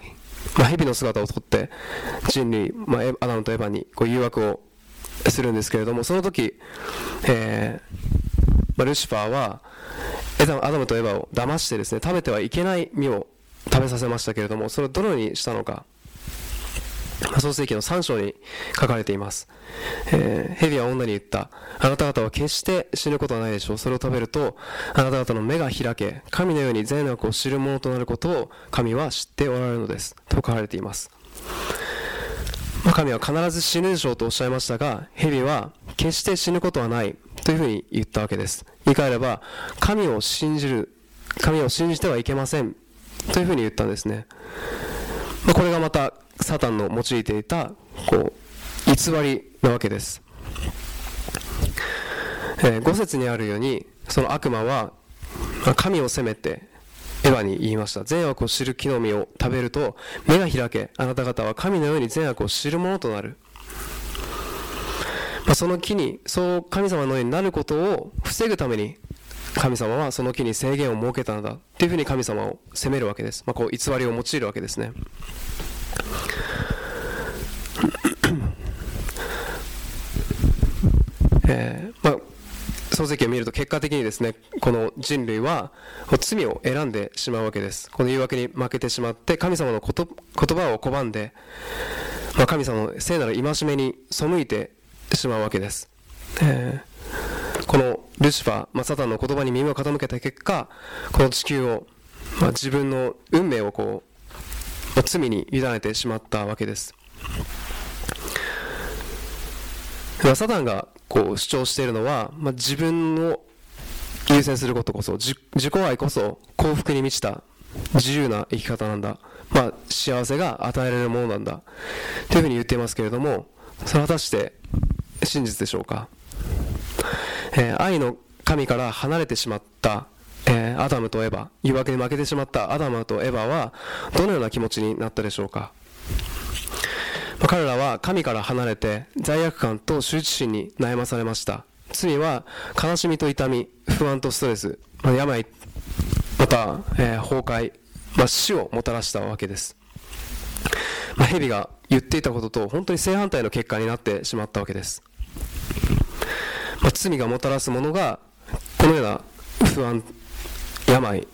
まあ、蛇の姿をとって人類、まあ、アダムとエヴァにこう誘惑をするんですけれどもその時、えーまあ、ルシファーはアダムとエヴァを騙してですね食べてはいけない実を食べさせましたけれどもそれをどのようにしたのか。創世記の3章に書かれています、えー、蛇は女に言った。あなた方は決して死ぬことはないでしょう。それを食べるとあなた方の目が開け神のように善悪を知るものとなることを神は知っておられるのです。と書かれています。ま神は必ず死ぬでしょうとおっしゃいましたが蛇は決して死ぬことはない。というふうに言ったわけです。言い換えれば神を信じる神を信じてはいけません。というふうに言ったんですね、まあ、これがまたサタンの用いていたこう偽りなわけです、えー、5節にあるようにその悪魔は神を責めてエヴァに言いました。善悪を知る木の実を食べると目が開けあなた方は神のように善悪を知るものとなる、まあ、その木にそう神様のようになることを防ぐために神様はその木に制限を設けたのだっていうふうに神様を責めるわけです、まあ、こう偽りを用いるわけですね。えー、まあ漱石を見ると結果的にですねこの人類は罪を選んでしまうわけです。この誘惑に負けてしまって神様の言葉を拒んで、まあ、神様の聖なる戒めに背いてしまうわけです、えーこのルシファー、まあ、サタンの言葉に耳を傾けた結果この地球を、まあ、自分の運命をこう、まあ、罪に委ねてしまったわけです。サタンがこう主張しているのは、まあ、自分を優先することこそ自己愛こそ幸福に満ちた自由な生き方なんだ、まあ、幸せが与えられるものなんだ。というふうに言っていますけれどもそれは果たして真実でしょうか？えー、愛の神から離れてしまった、えー、アダムとエヴァ誘惑に負けてしまったアダムとエヴァはどのような気持ちになったでしょうか、ま、彼らは神から離れて罪悪感と羞恥心に悩まされました。罪は悲しみと痛み不安とストレス、ま、病また、えー、崩壊、まあ、死をもたらしたわけです、まあ、蛇が言っていたことと本当に正反対の結果になってしまったわけです。まあ、罪がもたらすものがこのような不安病、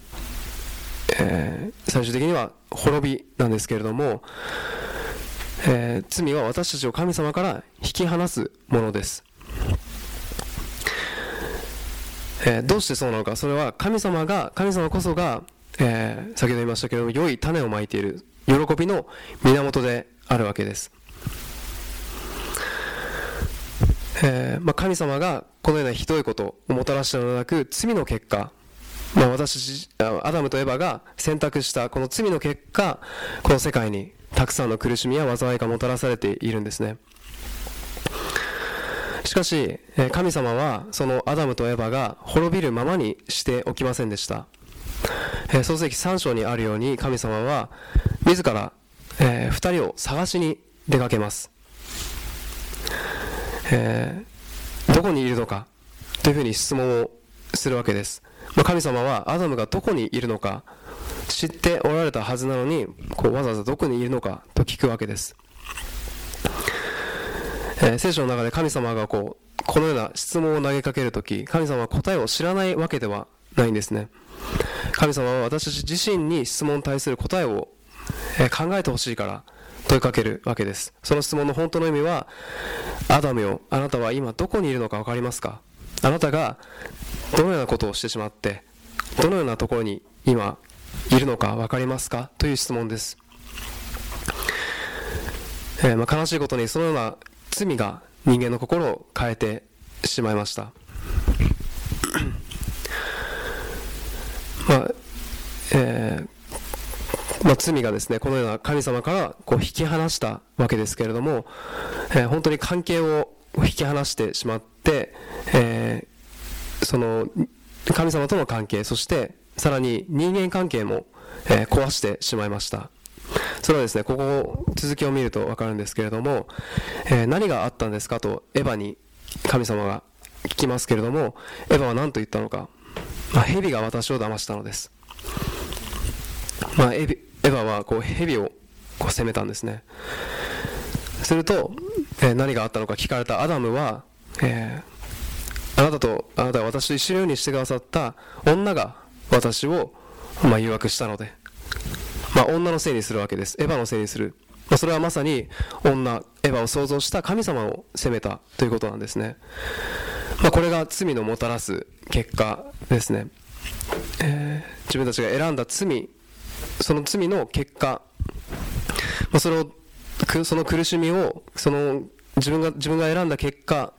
えー、最終的には滅びなんですけれども、えー、罪は私たちを神様から引き離すものです、えー、どうしてそうなのか。それは神様が神様こそが、えー、先ほど言いましたけども良い種をまいている喜びの源であるわけです。えー、まあ、神様がこのようなひどいことをもたらしたのではなく罪の結果、まあ、私アダムとエバが選択したこの罪の結果この世界にたくさんの苦しみや災いがもたらされているんですね。しかし神様はそのアダムとエバが滅びるままにしておきませんでした。創世記3章にあるように神様は自ら、え、2人を探しに出かけます。えー、どこにいるのかというふうに質問をするわけです、まあ、神様はアダムがどこにいるのか知っておられたはずなのにこうわざわざどこにいるのかと聞くわけです、えー、聖書の中で神様がこうこのような質問を投げかけるとき神様は答えを知らないわけではないんですね。神様は私たち自身に質問に対する答えを、え考えてほしいから問いかけるわけです。その質問の本当の意味はアダムよあなたは今どこにいるのか分かりますか？あなたがどのようなことをしてしまってどのようなところに今いるのか分かりますか？という質問です。えー、まあ、悲しいことにそのような罪が人間の心を変えてしまいました。まあえー、まあ、罪がですねこのような神様からこう引き離したわけですけれども、えー、本当に関係を引き離してしまって、えー、その神様との関係そしてさらに人間関係も、え壊してしまいました。それはですねここ続きを見ると分かるんですけれども、え何があったんですかとエヴァに神様が聞きますけれどもエヴァは何と言ったのか。まあ、蛇が私を騙したのです、まあ、エエヴァはこう蛇をこう責めたんですね。すると、えー、何があったのか聞かれた。アダムは、えー、あなたとあなたが私と一緒のようにしてくださった。女が私を、まあ、誘惑したので、まあ、女のせいにするわけです。エヴァのせいにする、まあ、それはまさに女エヴァを創造した神様を責めたということなんですね。まあ、これが罪のもたらす結果ですね、えー、自分たちが選んだ罪その罪の結果、まあ、そのその苦しみをその自分が自分が選んだ結果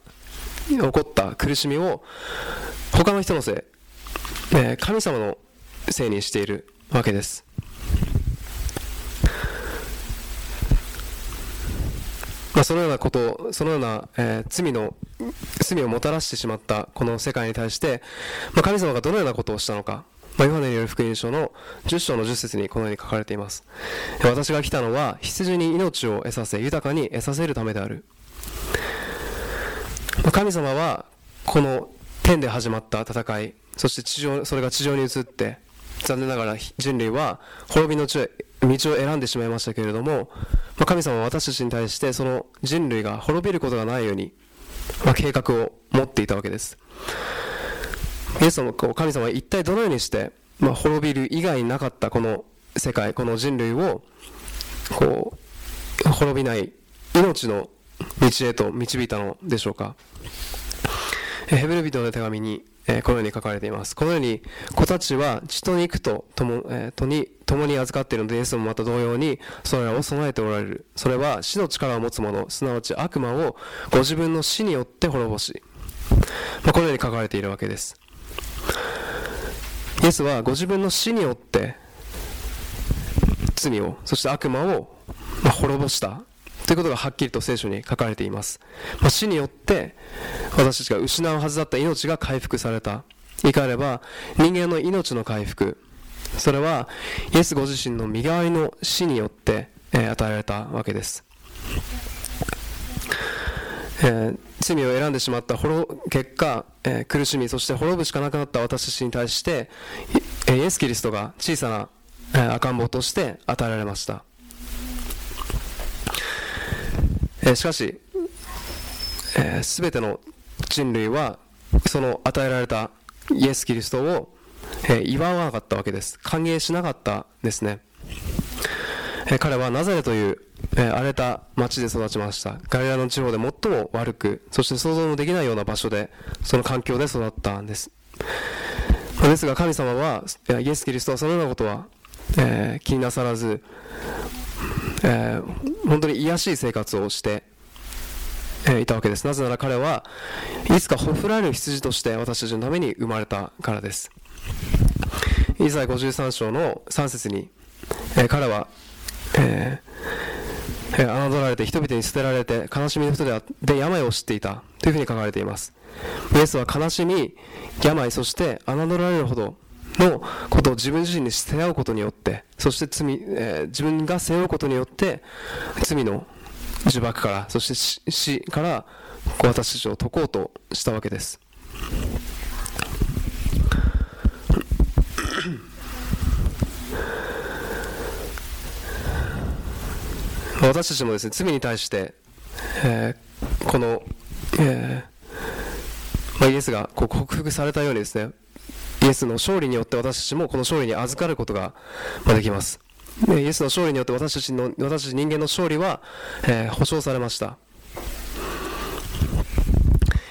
起こった苦しみを他の人のせい、えー、神様のせいにしているわけです。まあ、そのようなことそのような、えー、罪の罪をもたらしてしまったこの世界に対して、まあ、神様がどのようなことをしたのか、ま、ヨハネによる福音書の10章の10節にこのように書かれています。私が来たのは羊に命を得させ豊かに得させるためである、神様はこの天で始まった戦いそして地上それが地上に移って残念ながら人類は滅びの道を選んでしまいましたけれども、ま、神様は私たちに対してその人類が滅びることがないように、ま、計画を持っていたわけです。イエス様神様は一体どのようにして、まあ、滅びる以外になかったこの世界この人類をこう滅びない命の道へと導いたのでしょうかヘブル人の手紙にこのように書かれています。このように、子たちは血と肉と共,、えとに共に預かっているので、イエスもまた同様に、それらを備えておられる。それは死の力を持つ者、すなわち悪魔をご自分の死によって滅ぼし、まあ、このように書かれているわけです。イエスはご自分の死によって罪を、そして悪魔を、滅ぼした。ということがはっきりと聖書に書かれています、ま、死によって私たちが失うはずだった命が回復された。言い換えれば人間の命の回復。それはイエスご自身の身代わりの死によって、与えられたわけです、えー、罪を選んでしまった結果、えー、苦しみそして滅ぶしかなくなった私たちに対して、イエス・キリストが小さな、え、赤ん坊として与えられました。えしかし、えー、全ての人類はその与えられたイエス・キリストを、えー、祝わなかったわけです。歓迎しなかったですね、え、彼はナザレという、え荒れた町で育ちました。ガリラの地方で最も悪くそして想像もできないような場所でその環境で育ったんです。ですが神様はイエス・キリストはそのようなことは、え気になさらずえ、本当に癒しい生活をして、いたわけです。なぜなら彼はいつかほふられる羊として私たちのために生まれたからです。イザヤ53章の3節に、え、彼は、えー、侮られて人々に捨てられて悲しみの人でで病を知っていた。というふうに書かれています。イエスは悲しみ病そして侮られるほどのことを自分自身に背負うことによってそして罪、えー、自分が背負うことによって罪の呪縛からそして死から私たちを解こうとしたわけです。私たちもですね罪に対して、えー、この、えーまあ、イエスがこう克服されたようにですねイエスの勝利によって私たちもこの勝利に預かることができます。イエスの勝利によって私たちの私たち人間の勝利は、えー、保証されました。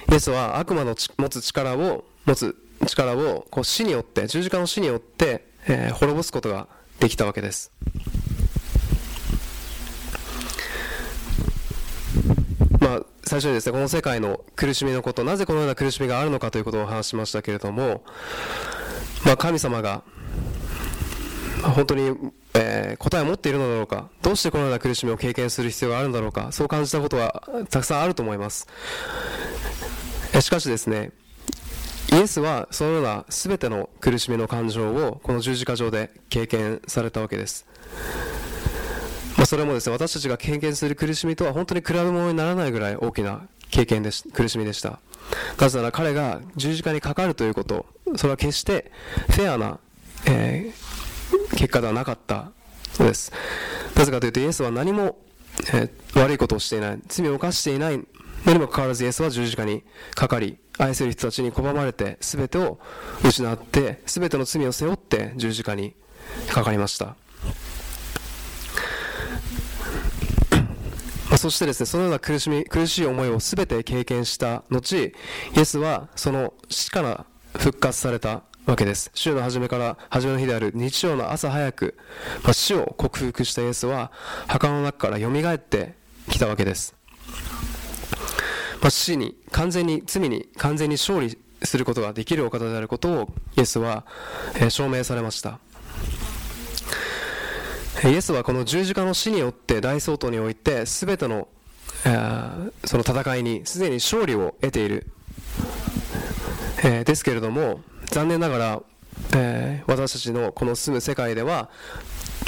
イエスは悪魔の持つ力を持つ力をこう死によって十字架の死によって、えー、滅ぼすことができたわけです。最初にですねこの世界の苦しみのことなぜこのような苦しみがあるのかということを話しましたけれども、まあ、神様が本当に、えー、答えを持っているのだろうかどうしてこのような苦しみを経験する必要があるんだろうかそう感じたことはたくさんあると思います。しかしですねイエスはそのような全ての苦しみの感情をこの十字架上で経験されたわけです、まあ、それもですね私たちが経験する苦しみとは本当に比べ物にならないぐらい大きな経験でし苦しみでした。なぜなら彼が十字架にかかるということそれは決してフェアな、えー、結果ではなかったのです。なぜかというとイエスは何も、えー、悪いことをしていない罪を犯していないにもかかわらずイエスは十字架にかかり愛する人たちに拒まれて全てを失って全ての罪を背負って十字架にかかりました。そしてですねそのような苦しみ苦しい思いを全て経験した後イエスはその死から復活されたわけです。週の初めから初めの日である日曜の朝早く、まあ、死を克服したイエスは墓の中からよみがえってきたわけです。まあ、死に完全に罪に完全に勝利することができるお方であることをイエスは、え、証明されました。イエスはこの十字架の死によって大総統において全ての、え、その戦いにすでに勝利を得ている、えー、ですけれども残念ながら、えー、私たちのこの住む世界では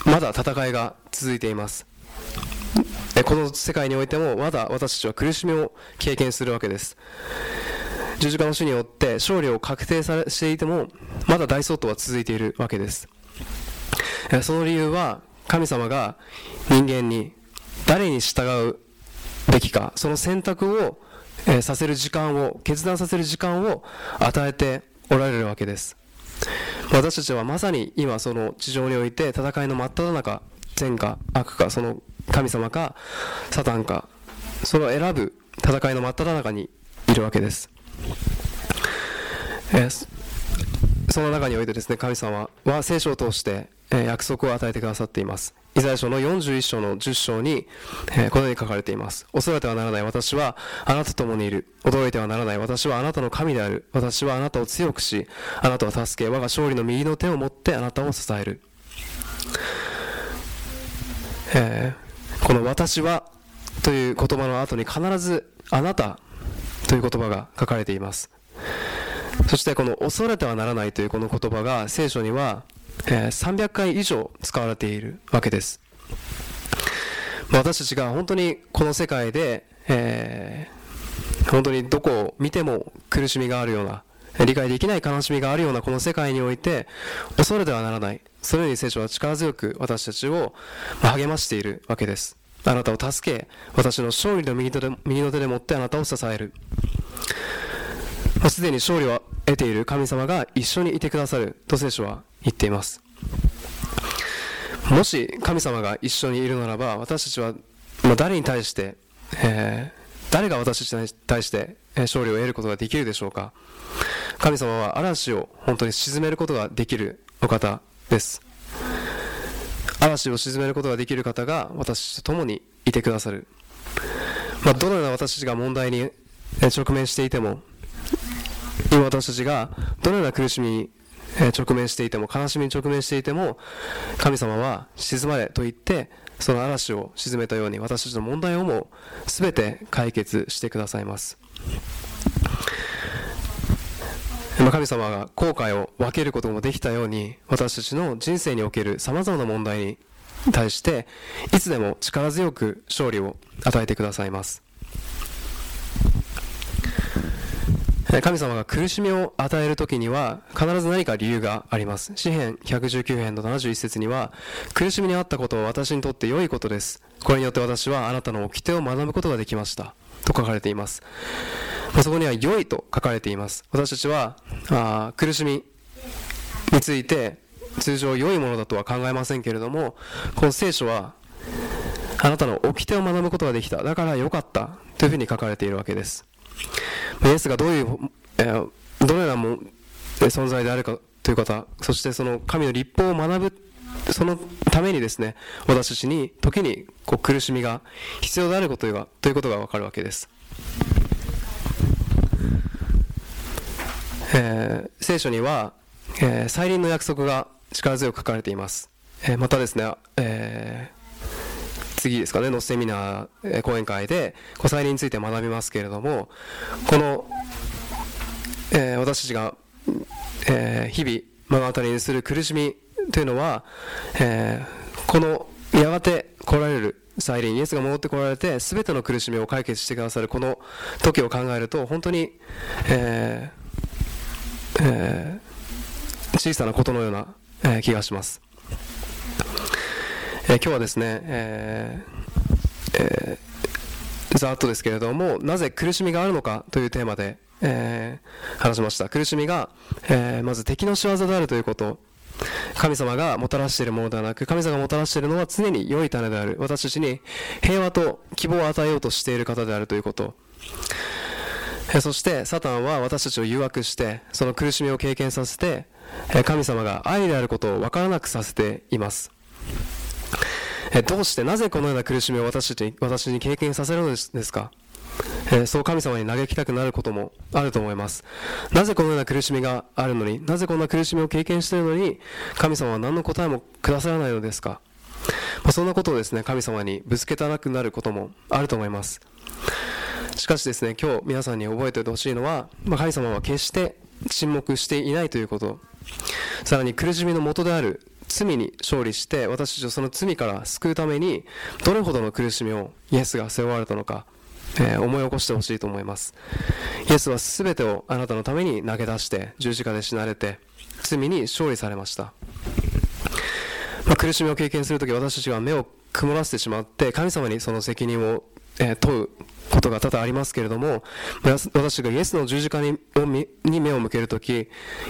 まだ戦いが続いています。この世界においてもまだ私たちは苦しみを経験するわけです。十字架の死によって勝利を確定さしていてもまだ大騒動は続いているわけです。その理由は神様が人間に誰に従うべきかその選択を、えさせる時間を決断させる時間を与えておられるわけです。私たちはまさに今その地上において戦いの真っ只中善か悪かその神様かサタンかそれを選ぶ戦いの真っ只中にいるわけです、えー、その中においてですね神様は聖書を通して、約束を与えてくださっていますイザヤ書の41章の10章に、えー、このように書かれています。恐れてはならない私はあなたと共にいる。驚いてはならない私はあなたの神である。私はあなたを強くし、あなたを助け、我が勝利の右の手を持ってあなたを支える。えこの私はという言葉の後に必ずあなたという言葉が書かれています。そしてこの恐れてはならないというこの言葉が聖書には、え300回以上使われているわけです。私たちが本当にこの世界で、えー、本当にどこを見ても苦しみがあるような理解できない悲しみがあるようなこの世界において恐れてはならない。そのように聖書は力強く私たちを励ましているわけです。あなたを助け私の勝利の右手で右の手で持ってあなたを支える。すでに勝利を得ている神様が一緒にいてくださる。と聖書は言っています。もし神様が一緒にいるならば私たちは誰に対して、えー、誰が私たちに対して勝利を得ることができるでしょうか。神様は嵐を本当に沈めることができるお方です。嵐を沈めることができる方が私と共にいてくださる、まあ、どのような私たちが問題に直面していても今私たちがどのような苦しみに直面していても悲しみに直面していても神様は沈まれと言ってその嵐を沈めたように私たちの問題をも全て解決してくださいます。神様が後悔を分けることもできたように私たちの人生におけるさまざまな問題に対していつでも力強く勝利を与えてくださいます。神様が苦しみを与える時には必ず何か理由があります。詩編119編の71節には苦しみにあったことは私にとって良いことです。これによって私はあなたの掟を学ぶことができました。と書かれています。そこには良いと書かれています。私たちはあ苦しみについて通常良いものだとは考えませんけれどもこの聖書はあなたの掟を学ぶことができた。だから良かった。というふうに書かれているわけです。イエスがどういう、えー、どのようなも存在であるかという方そしてその神の立法を学ぶそのためにですね私たちに時にこう苦しみが必要であることがということが分かるわけです。えー、聖書には、えー、再臨の約束が力強く書かれています、えー、またですね、えー、次ですかねのセミナー、え、講演会で再臨について学びますけれどもこの、えー、私たちが、えー、日々目の当たりにする苦しみというのは、えー、このやがて来られる再臨イエスが戻ってこられて全ての苦しみを解決してくださるこの時を考えると本当に、えーえー、小さなことのような、えー、気がします、えー、今日はですね、えーえー、ざっとですけれどもなぜ苦しみがあるのかというテーマで、えー、話しました苦しみが、えー、まず敵の仕業であるということ神様がもたらしているものではなく、神様がもたらしているのは常に良い種である。私たちに平和と希望を与えようとしている方であるということ。そして、サタンは私たちを誘惑して、その苦しみを経験させて、神様が愛であることを分からなくさせています。どうして、なぜこのような苦しみを私たち私に経験させるのですか？え、そう神様に嘆きたくなることもあると思います。なぜこのような苦しみがあるのに、なぜこんな苦しみを経験しているのに、神様は何の答えもくださらないのですか、ま、そんなことをですね、神様にぶつけたなくなることもあると思います。しかしですね、今日皆さんに覚えておいてほしいのは、ま、神様は決して沈黙していないということ、さらに苦しみの元である罪に勝利して私たちをその罪から救うためにどれほどの苦しみをイエスが背負われたのかえー、思い起こしてほしいと思います。イエスは全てをあなたのために投げ出して十字架で死なれて罪に勝利されました、まあ、苦しみを経験するとき私たちは目を曇らせてしまって神様にその責任を、えー、問うことが多々ありますけれども私がイエスの十字架にに目を向けるときイ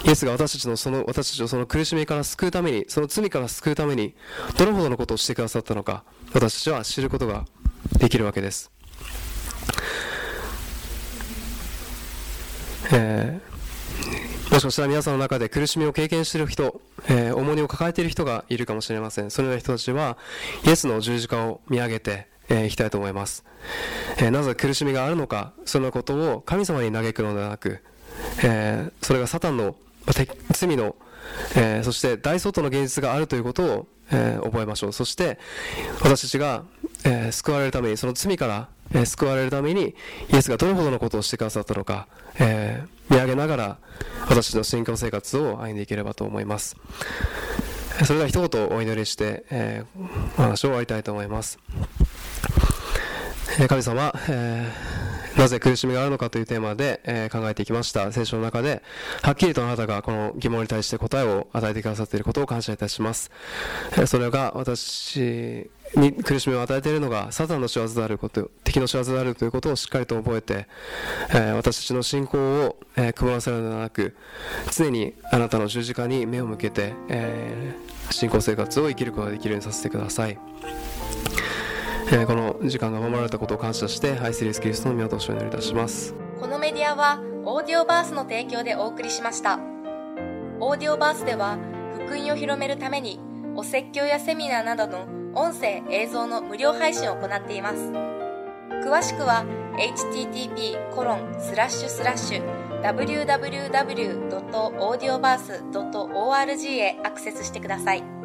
エスが私たちのその私たちをその苦しみから救うためにその罪から救うためにどれほどのことをしてくださったのか私たちは知ることができるわけですえー、もしかしたら皆さんの中で苦しみを経験している人、えー、重荷を抱えている人がいるかもしれません。そのような人たちは、イエスの十字架を見上げて、えー、いきたいと思います、えー、なぜ苦しみがあるのか、そのことを神様に嘆くのではなく、えー、それがサタンの、罪の、え、そして大相当の現実があるということを、え、覚えましょう。そして、私たちが、え、救われるために、その罪から、え、救われるために、イエスがどれほどのことをしてくださったのか、え、見上げながら、私の信仰生活を歩んでいければと思います。それでは一言お祈りして、えー、お話を終わりたいと思います。神様、えーなぜ苦しみがあるのかというテーマで、えー、考えていきました。聖書の中ではっきりとあなたがこの疑問に対して答えを与えてくださっていることを感謝いたします、え、それが私に苦しみを与えているのがサタンの仕業であること敵の仕業であるということをしっかりと覚えて、えー、私たちの信仰を、えー、曇らせるのではなく常にあなたの十字架に目を向けて、えー、信仰生活を生きることができるようにさせてください。えー、この時間が守られたことを感謝して愛するイエスキリストの御をお祈りいたします。このメディアはオーディオバースの提供でお送りしました。オーディオバースでは福音を広めるためにお説教やセミナーなどの音声映像の無料配信を行っています。詳しくは http コロンスラッシュスラッシュ www.audioverse.org へアクセスしてください。